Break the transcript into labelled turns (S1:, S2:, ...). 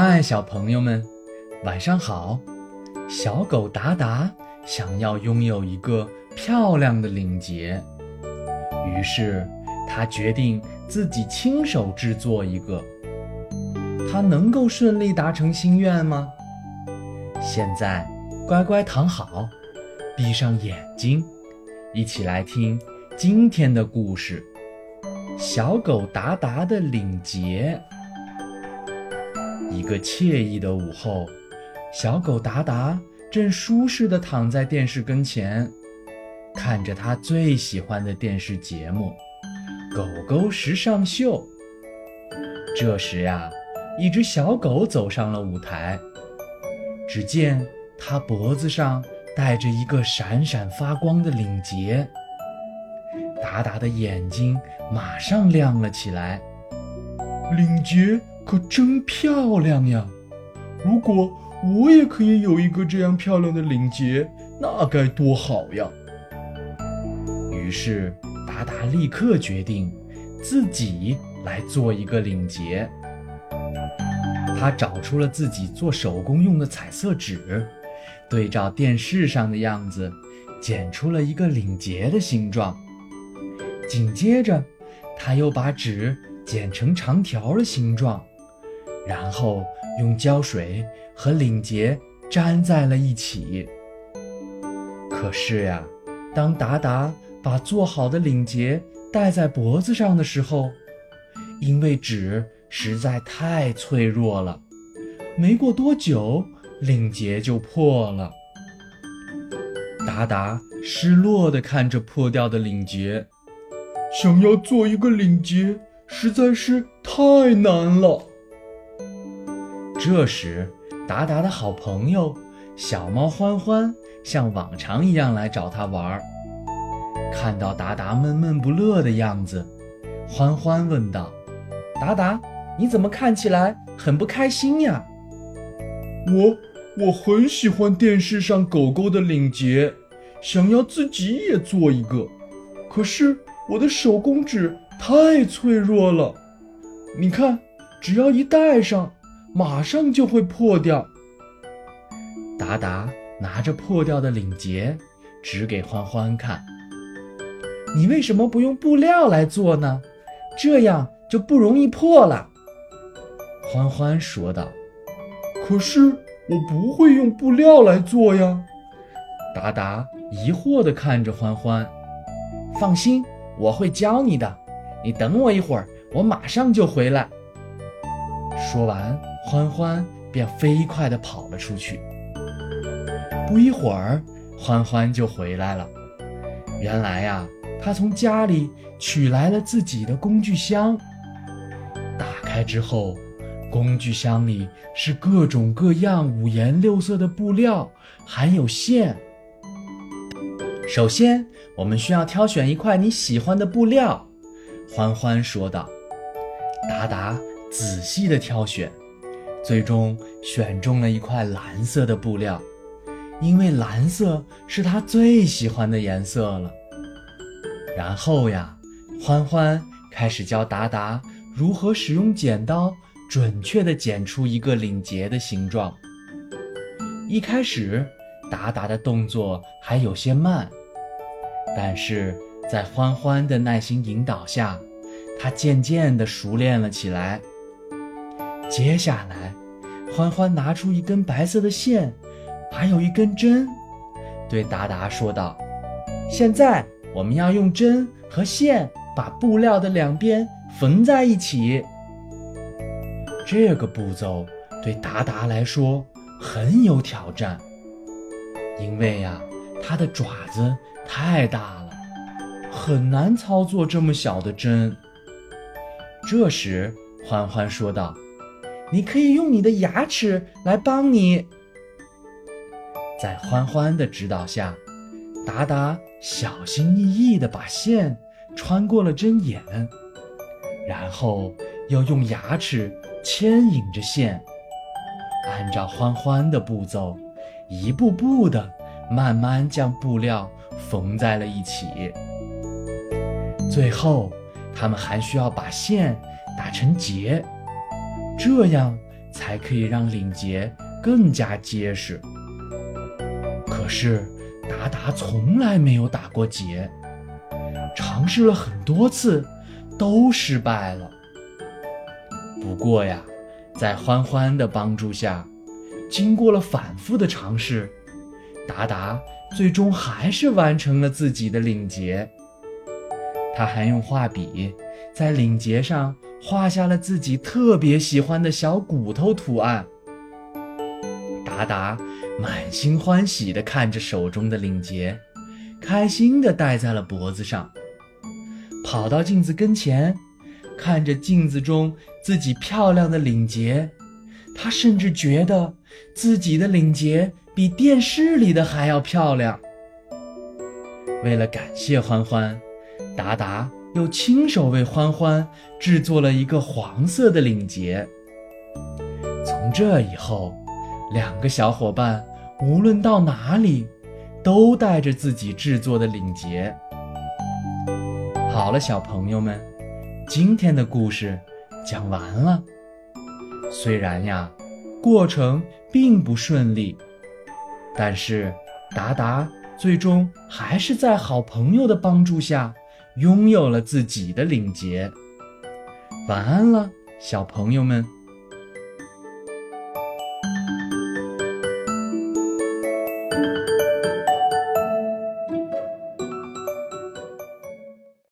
S1: 嗨，小朋友们，晚上好！小狗达达想要拥有一个漂亮的领结，于是他决定自己亲手制作一个。他能够顺利达成心愿吗？现在，乖乖躺好，闭上眼睛，一起来听今天的故事：小狗达达的领结。一个惬意的午后，小狗达达正舒适地躺在电视跟前，看着他最喜欢的电视节目《狗狗时尚秀》。这时呀，一只小狗走上了舞台。只见它脖子上戴着一个闪闪发光的领结，达达的眼睛马上亮了起来。
S2: 领结。可真漂亮呀！如果我也可以有一个这样漂亮的领结，那该多好呀！
S1: 于是达达立刻决定自己来做一个领结。他找出了自己做手工用的彩色纸，对照电视上的样子，剪出了一个领结的形状。紧接着，他又把纸剪成长条的形状。然后用胶水和领结粘在了一起。可是呀，当达达把做好的领结戴在脖子上的时候，因为纸实在太脆弱了，没过多久，领结就破了。达达失落地看着破掉的领结，
S2: 想要做一个领结实在是太难了。
S1: 这时，达达的好朋友小猫欢欢像往常一样来找他玩儿。看到达达闷闷不乐的样子，欢欢问道：“达达，你怎么看起来很不开心呀？”“
S2: 我我很喜欢电视上狗狗的领结，想要自己也做一个，可是我的手工纸太脆弱了。你看，只要一戴上。”马上就会破掉。
S1: 达达拿着破掉的领结，指给欢欢看：“你为什么不用布料来做呢？这样就不容易破了。”欢欢说道。
S2: “可是我不会用布料来做呀。”
S1: 达达疑惑地看着欢欢。“放心，我会教你的。你等我一会儿，我马上就回来。”说完。欢欢便飞快地跑了出去。不一会儿，欢欢就回来了。原来呀，他从家里取来了自己的工具箱。打开之后，工具箱里是各种各样、五颜六色的布料，还有线。首先，我们需要挑选一块你喜欢的布料。欢欢说道。达达仔细地挑选。最终选中了一块蓝色的布料，因为蓝色是他最喜欢的颜色了。然后呀，欢欢开始教达达如何使用剪刀准确地剪出一个领结的形状。一开始，达达的动作还有些慢，但是在欢欢的耐心引导下，他渐渐地熟练了起来。接下来。欢欢拿出一根白色的线，还有一根针，对达达说道：“现在我们要用针和线把布料的两边缝在一起。”这个步骤对达达来说很有挑战，因为呀，他的爪子太大了，很难操作这么小的针。这时，欢欢说道。你可以用你的牙齿来帮你。在欢欢的指导下，达达小心翼翼地把线穿过了针眼，然后又用牙齿牵引着线，按照欢欢的步骤，一步步地慢慢将布料缝在了一起。最后，他们还需要把线打成结。这样才可以让领结更加结实。可是达达从来没有打过结，尝试了很多次，都失败了。不过呀，在欢欢的帮助下，经过了反复的尝试，达达最终还是完成了自己的领结。他还用画笔在领结上画下了自己特别喜欢的小骨头图案。达达满心欢喜地看着手中的领结，开心地戴在了脖子上，跑到镜子跟前，看着镜子中自己漂亮的领结，他甚至觉得自己的领结比电视里的还要漂亮。为了感谢欢欢。达达又亲手为欢欢制作了一个黄色的领结。从这以后，两个小伙伴无论到哪里，都带着自己制作的领结。好了，小朋友们，今天的故事讲完了。虽然呀，过程并不顺利，但是达达最终还是在好朋友的帮助下。拥有了自己的领结。晚安了，小朋友们。